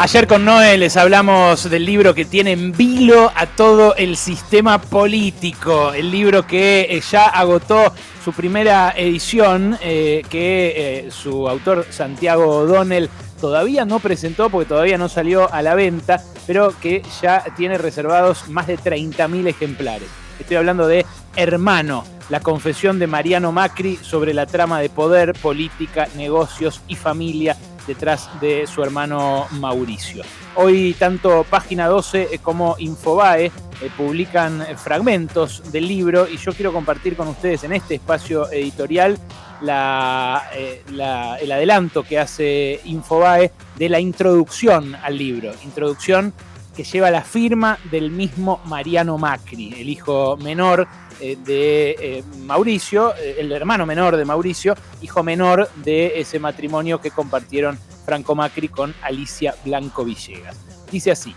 Ayer con Noé les hablamos del libro que tiene en vilo a todo el sistema político, el libro que eh, ya agotó su primera edición, eh, que eh, su autor Santiago O'Donnell todavía no presentó porque todavía no salió a la venta, pero que ya tiene reservados más de 30.000 ejemplares. Estoy hablando de Hermano, la confesión de Mariano Macri sobre la trama de poder, política, negocios y familia detrás de su hermano Mauricio. Hoy tanto Página 12 eh, como Infobae eh, publican fragmentos del libro y yo quiero compartir con ustedes en este espacio editorial eh, el adelanto que hace Infobae de la introducción al libro. Introducción que lleva la firma del mismo Mariano Macri, el hijo menor eh, de eh, Mauricio, eh, el hermano menor de Mauricio, hijo menor de ese matrimonio que compartieron Franco Macri con Alicia Blanco Villegas. Dice así,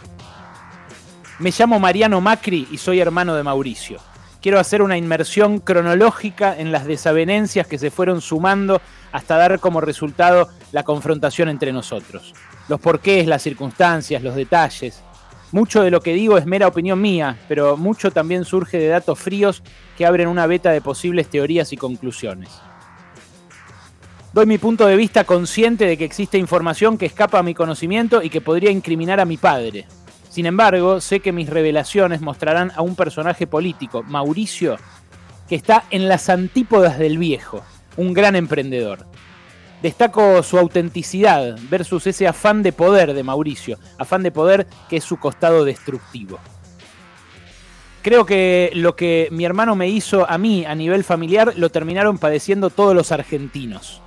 me llamo Mariano Macri y soy hermano de Mauricio. Quiero hacer una inmersión cronológica en las desavenencias que se fueron sumando hasta dar como resultado la confrontación entre nosotros. Los porqués, las circunstancias, los detalles, mucho de lo que digo es mera opinión mía, pero mucho también surge de datos fríos que abren una beta de posibles teorías y conclusiones. Doy mi punto de vista consciente de que existe información que escapa a mi conocimiento y que podría incriminar a mi padre. Sin embargo, sé que mis revelaciones mostrarán a un personaje político, Mauricio, que está en las antípodas del viejo, un gran emprendedor. Destaco su autenticidad versus ese afán de poder de Mauricio, afán de poder que es su costado destructivo. Creo que lo que mi hermano me hizo a mí a nivel familiar lo terminaron padeciendo todos los argentinos.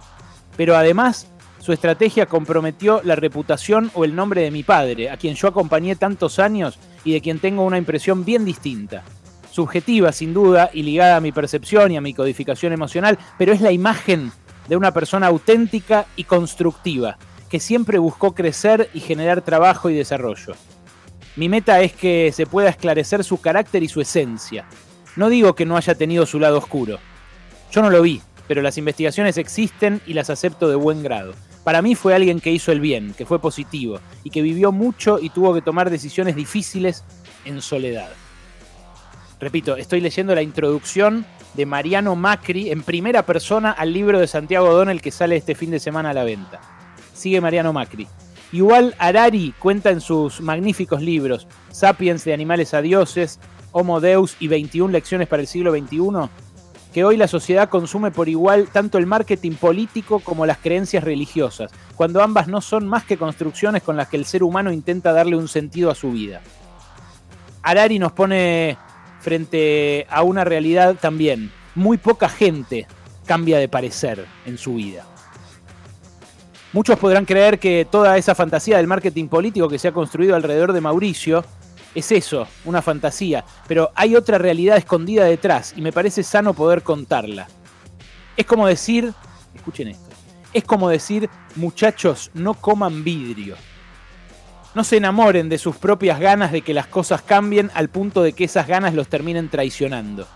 Pero además, su estrategia comprometió la reputación o el nombre de mi padre, a quien yo acompañé tantos años y de quien tengo una impresión bien distinta. Subjetiva, sin duda, y ligada a mi percepción y a mi codificación emocional, pero es la imagen de una persona auténtica y constructiva, que siempre buscó crecer y generar trabajo y desarrollo. Mi meta es que se pueda esclarecer su carácter y su esencia. No digo que no haya tenido su lado oscuro. Yo no lo vi, pero las investigaciones existen y las acepto de buen grado. Para mí fue alguien que hizo el bien, que fue positivo y que vivió mucho y tuvo que tomar decisiones difíciles en soledad. Repito, estoy leyendo la introducción de Mariano Macri en primera persona al libro de Santiago Donel que sale este fin de semana a la venta. Sigue Mariano Macri. Igual Arari cuenta en sus magníficos libros Sapiens de animales a dioses, Homo Deus y 21 lecciones para el siglo XXI, que hoy la sociedad consume por igual tanto el marketing político como las creencias religiosas, cuando ambas no son más que construcciones con las que el ser humano intenta darle un sentido a su vida. Arari nos pone frente a una realidad también. Muy poca gente cambia de parecer en su vida. Muchos podrán creer que toda esa fantasía del marketing político que se ha construido alrededor de Mauricio es eso, una fantasía, pero hay otra realidad escondida detrás y me parece sano poder contarla. Es como decir, escuchen esto, es como decir, muchachos, no coman vidrio. No se enamoren de sus propias ganas de que las cosas cambien al punto de que esas ganas los terminen traicionando.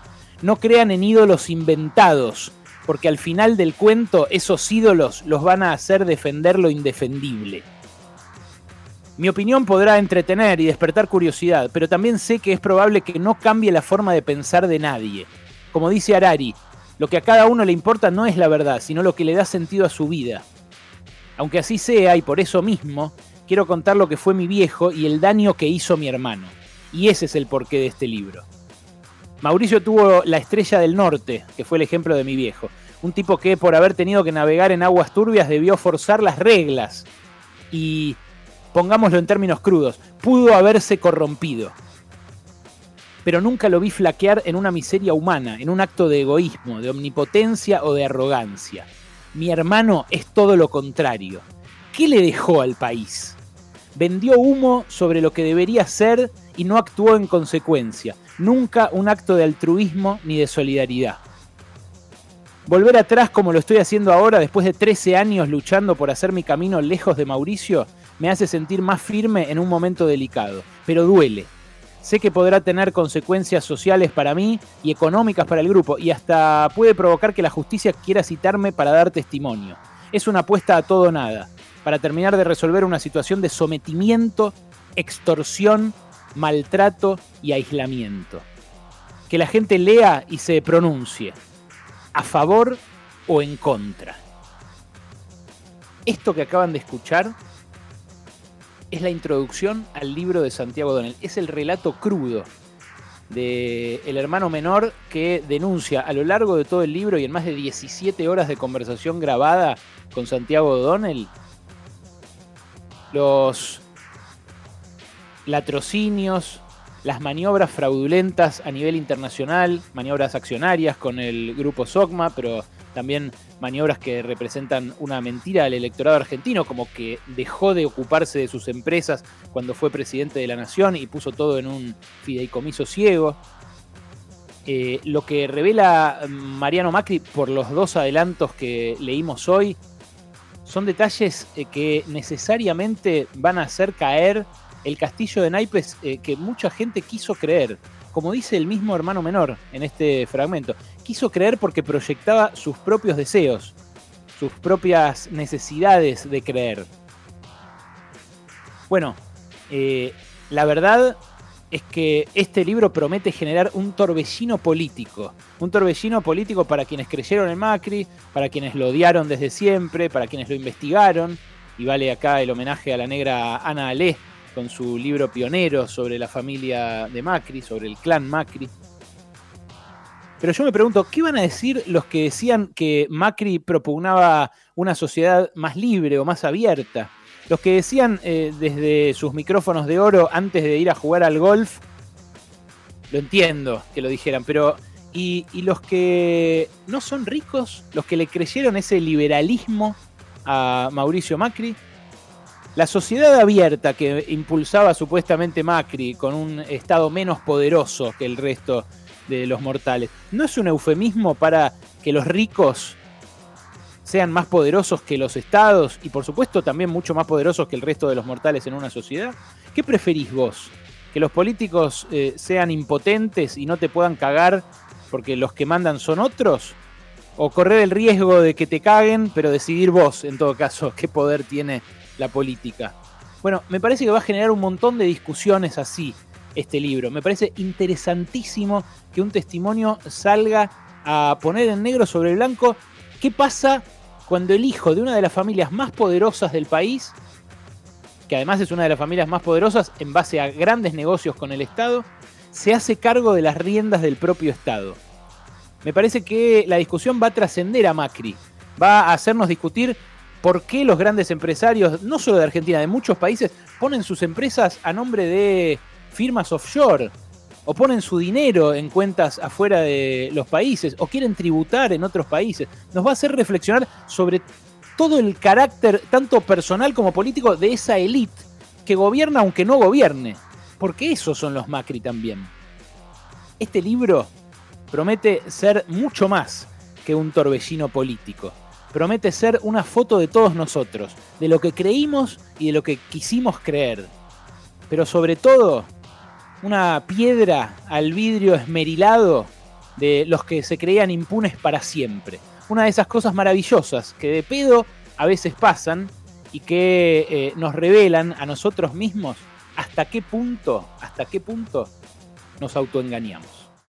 No crean en ídolos inventados, porque al final del cuento esos ídolos los van a hacer defender lo indefendible. Mi opinión podrá entretener y despertar curiosidad, pero también sé que es probable que no cambie la forma de pensar de nadie. Como dice Arari, lo que a cada uno le importa no es la verdad, sino lo que le da sentido a su vida. Aunque así sea, y por eso mismo, quiero contar lo que fue mi viejo y el daño que hizo mi hermano. Y ese es el porqué de este libro. Mauricio tuvo la estrella del norte, que fue el ejemplo de mi viejo. Un tipo que por haber tenido que navegar en aguas turbias debió forzar las reglas. Y, pongámoslo en términos crudos, pudo haberse corrompido. Pero nunca lo vi flaquear en una miseria humana, en un acto de egoísmo, de omnipotencia o de arrogancia. Mi hermano es todo lo contrario. ¿Qué le dejó al país? Vendió humo sobre lo que debería ser y no actuó en consecuencia. Nunca un acto de altruismo ni de solidaridad. Volver atrás como lo estoy haciendo ahora, después de 13 años luchando por hacer mi camino lejos de Mauricio, me hace sentir más firme en un momento delicado, pero duele. Sé que podrá tener consecuencias sociales para mí y económicas para el grupo, y hasta puede provocar que la justicia quiera citarme para dar testimonio. Es una apuesta a todo nada para terminar de resolver una situación de sometimiento, extorsión, maltrato y aislamiento. Que la gente lea y se pronuncie, a favor o en contra. Esto que acaban de escuchar es la introducción al libro de Santiago Donel. Es el relato crudo de el hermano menor que denuncia a lo largo de todo el libro y en más de 17 horas de conversación grabada con Santiago Donel los latrocinios, las maniobras fraudulentas a nivel internacional, maniobras accionarias con el grupo SOCMA, pero también maniobras que representan una mentira al electorado argentino, como que dejó de ocuparse de sus empresas cuando fue presidente de la nación y puso todo en un fideicomiso ciego. Eh, lo que revela Mariano Macri por los dos adelantos que leímos hoy son detalles eh, que necesariamente van a hacer caer el castillo de naipes eh, que mucha gente quiso creer. Como dice el mismo hermano menor en este fragmento, quiso creer porque proyectaba sus propios deseos, sus propias necesidades de creer. Bueno, eh, la verdad es que este libro promete generar un torbellino político. Un torbellino político para quienes creyeron en Macri, para quienes lo odiaron desde siempre, para quienes lo investigaron. Y vale acá el homenaje a la negra Ana Alé con su libro pionero sobre la familia de Macri, sobre el clan Macri. Pero yo me pregunto, ¿qué van a decir los que decían que Macri propugnaba una sociedad más libre o más abierta? Los que decían eh, desde sus micrófonos de oro antes de ir a jugar al golf, lo entiendo que lo dijeran, pero y, los que no son ricos, los que le creyeron ese liberalismo a Mauricio Macri, la sociedad abierta que impulsaba supuestamente Macri con un Estado menos poderoso que el resto de los mortales, ¿no es un eufemismo para que los ricos sean más poderosos que los estados y por supuesto también mucho más poderosos que el resto de los mortales en una sociedad? ¿Qué preferís vos? ¿Que los políticos eh, sean impotentes y no te puedan cagar porque los que mandan son otros? ¿O correr el riesgo de que te caguen, pero decidir vos, en todo caso, qué poder tiene la política? Bueno, me parece que va a generar un montón de discusiones así este libro. Me parece interesantísimo que un testimonio salga a poner en negro sobre blanco qué pasa cuando el hijo de una de las familias más poderosas del país, que además es una de las familias más poderosas en base a grandes negocios con el Estado, se hace cargo de las riendas del propio Estado. Me parece que la discusión va a trascender a Macri, va a hacernos discutir por qué los grandes empresarios, no solo de Argentina, de muchos países, ponen sus empresas a nombre de firmas offshore, o ponen su dinero en cuentas afuera de los países, o quieren tributar en otros países. Nos va a hacer reflexionar sobre todo el carácter, tanto personal como político, de esa élite que gobierna aunque no gobierne. Porque esos son los Macri también. Este libro promete ser mucho más que un torbellino político. Promete ser una foto de todos nosotros, de lo que creímos y de lo que quisimos creer. Pero sobre todo, una piedra al vidrio esmerilado de los que se creían impunes para siempre. Una de esas cosas maravillosas que de pedo a veces pasan y que eh, nos revelan a nosotros mismos hasta qué punto, hasta qué punto nos autoengañamos.